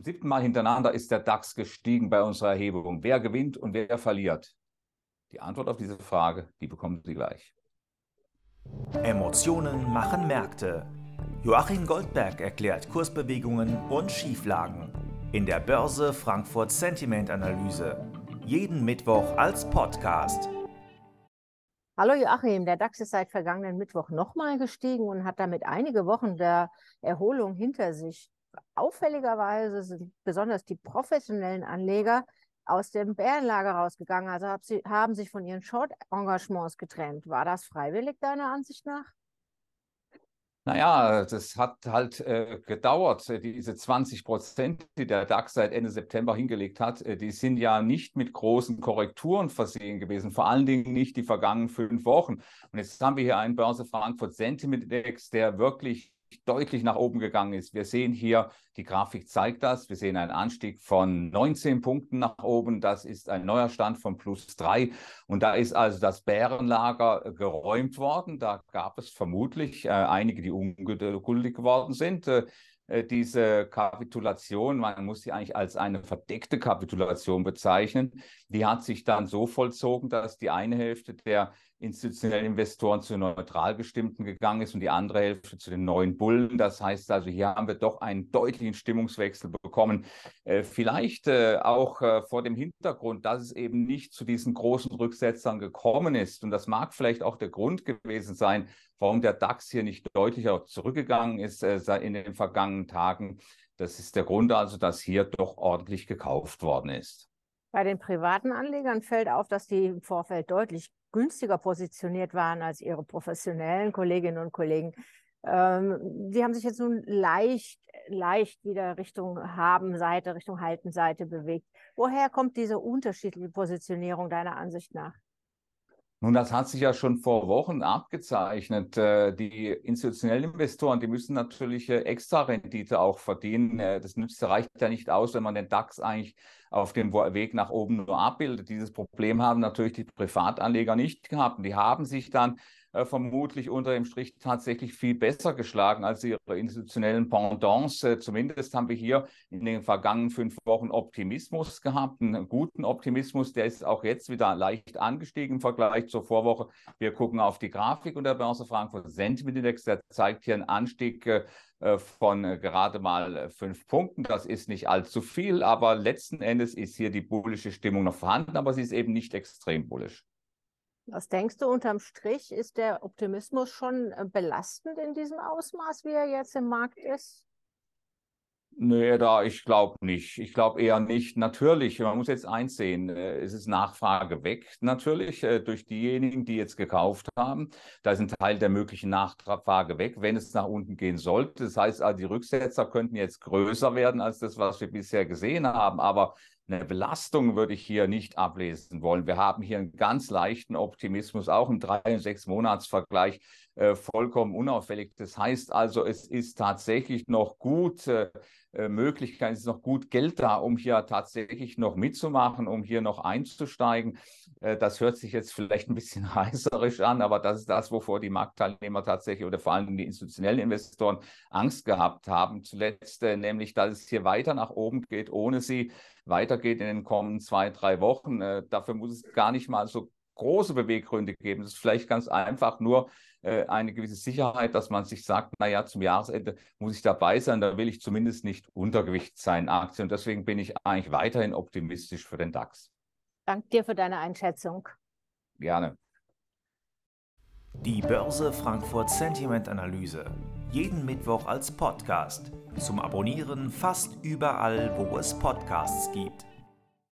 Zum siebten Mal hintereinander ist der DAX gestiegen bei unserer Erhebung. Wer gewinnt und wer verliert? Die Antwort auf diese Frage, die bekommen Sie gleich. Emotionen machen Märkte. Joachim Goldberg erklärt Kursbewegungen und Schieflagen in der Börse Frankfurt Sentiment Analyse. Jeden Mittwoch als Podcast. Hallo Joachim, der DAX ist seit vergangenen Mittwoch nochmal gestiegen und hat damit einige Wochen der Erholung hinter sich auffälligerweise sind besonders die professionellen Anleger aus dem Bärenlager rausgegangen, also hab sie, haben sich von ihren Short-Engagements getrennt. War das freiwillig deiner Ansicht nach? Naja, das hat halt äh, gedauert. Diese 20 Prozent, die der DAX seit Ende September hingelegt hat, äh, die sind ja nicht mit großen Korrekturen versehen gewesen, vor allen Dingen nicht die vergangenen fünf Wochen. Und jetzt haben wir hier einen Börse Frankfurt Sentiment Index, der wirklich deutlich nach oben gegangen ist. Wir sehen hier, die Grafik zeigt das, wir sehen einen Anstieg von 19 Punkten nach oben. Das ist ein neuer Stand von plus drei. Und da ist also das Bärenlager geräumt worden. Da gab es vermutlich äh, einige, die ungeduldig geworden sind. Äh, äh, diese Kapitulation, man muss sie eigentlich als eine verdeckte Kapitulation bezeichnen, die hat sich dann so vollzogen, dass die eine Hälfte der institutionellen Investoren zu neutral gestimmten gegangen ist und die andere Hälfte zu den neuen Bullen. Das heißt also, hier haben wir doch einen deutlichen Stimmungswechsel bekommen. Äh, vielleicht äh, auch äh, vor dem Hintergrund, dass es eben nicht zu diesen großen Rücksetzern gekommen ist. Und das mag vielleicht auch der Grund gewesen sein, warum der DAX hier nicht deutlicher zurückgegangen ist äh, in den vergangenen Tagen. Das ist der Grund also, dass hier doch ordentlich gekauft worden ist. Bei den privaten Anlegern fällt auf, dass die im Vorfeld deutlich günstiger positioniert waren als ihre professionellen Kolleginnen und Kollegen. Ähm, sie haben sich jetzt nun leicht, leicht wieder Richtung Haben-Seite, Richtung Halten-Seite bewegt. Woher kommt diese unterschiedliche Positionierung deiner Ansicht nach? Nun, das hat sich ja schon vor Wochen abgezeichnet. Äh, die institutionellen Investoren, die müssen natürlich äh, extra Rendite auch verdienen. Äh, das nützt, reicht ja nicht aus, wenn man den DAX eigentlich auf dem Weg nach oben nur abbildet. Dieses Problem haben natürlich die Privatanleger nicht gehabt. Und die haben sich dann äh, vermutlich unter dem Strich tatsächlich viel besser geschlagen als ihre institutionellen Pendants. Äh, zumindest haben wir hier in den vergangenen fünf Wochen Optimismus gehabt, einen guten Optimismus. Der ist auch jetzt wieder leicht angestiegen im Vergleich zur Vorwoche. Wir gucken auf die Grafik und der Börse Frankfurt Sentiment Index, der zeigt hier einen Anstieg äh, von gerade mal fünf Punkten. Das ist nicht allzu viel, aber letzten Endes ist hier die bullische Stimmung noch vorhanden, aber sie ist eben nicht extrem bullisch. Was denkst du unterm Strich? Ist der Optimismus schon äh, belastend in diesem Ausmaß, wie er jetzt im Markt ist? Nee, da, ich glaube nicht. Ich glaube eher nicht. Natürlich, man muss jetzt eins sehen, äh, es ist Nachfrage weg, natürlich, äh, durch diejenigen, die jetzt gekauft haben. Da ist ein Teil der möglichen Nachfrage weg, wenn es nach unten gehen sollte. Das heißt, die Rücksetzer könnten jetzt größer werden als das, was wir bisher gesehen haben. Aber eine Belastung würde ich hier nicht ablesen wollen. Wir haben hier einen ganz leichten Optimismus, auch im drei- und sechs Monatsvergleich äh, vollkommen unauffällig. Das heißt also, es ist tatsächlich noch gut äh, äh, es ist noch gut Geld da, um hier tatsächlich noch mitzumachen, um hier noch einzusteigen. Äh, das hört sich jetzt vielleicht ein bisschen reißerisch an, aber das ist das, wovor die Marktteilnehmer tatsächlich oder vor allem die institutionellen Investoren Angst gehabt haben. Zuletzt äh, nämlich, dass es hier weiter nach oben geht, ohne sie weitergeht in den kommenden zwei, drei Wochen. Äh, dafür muss es gar nicht mal so große Beweggründe geben. Es ist vielleicht ganz einfach nur äh, eine gewisse Sicherheit, dass man sich sagt, naja, zum Jahresende muss ich dabei sein, da will ich zumindest nicht Untergewicht sein Aktien. Und deswegen bin ich eigentlich weiterhin optimistisch für den DAX. Danke dir für deine Einschätzung. Gerne. Die Börse Frankfurt Sentiment Analyse. Jeden Mittwoch als Podcast. Zum Abonnieren fast überall, wo es Podcasts gibt.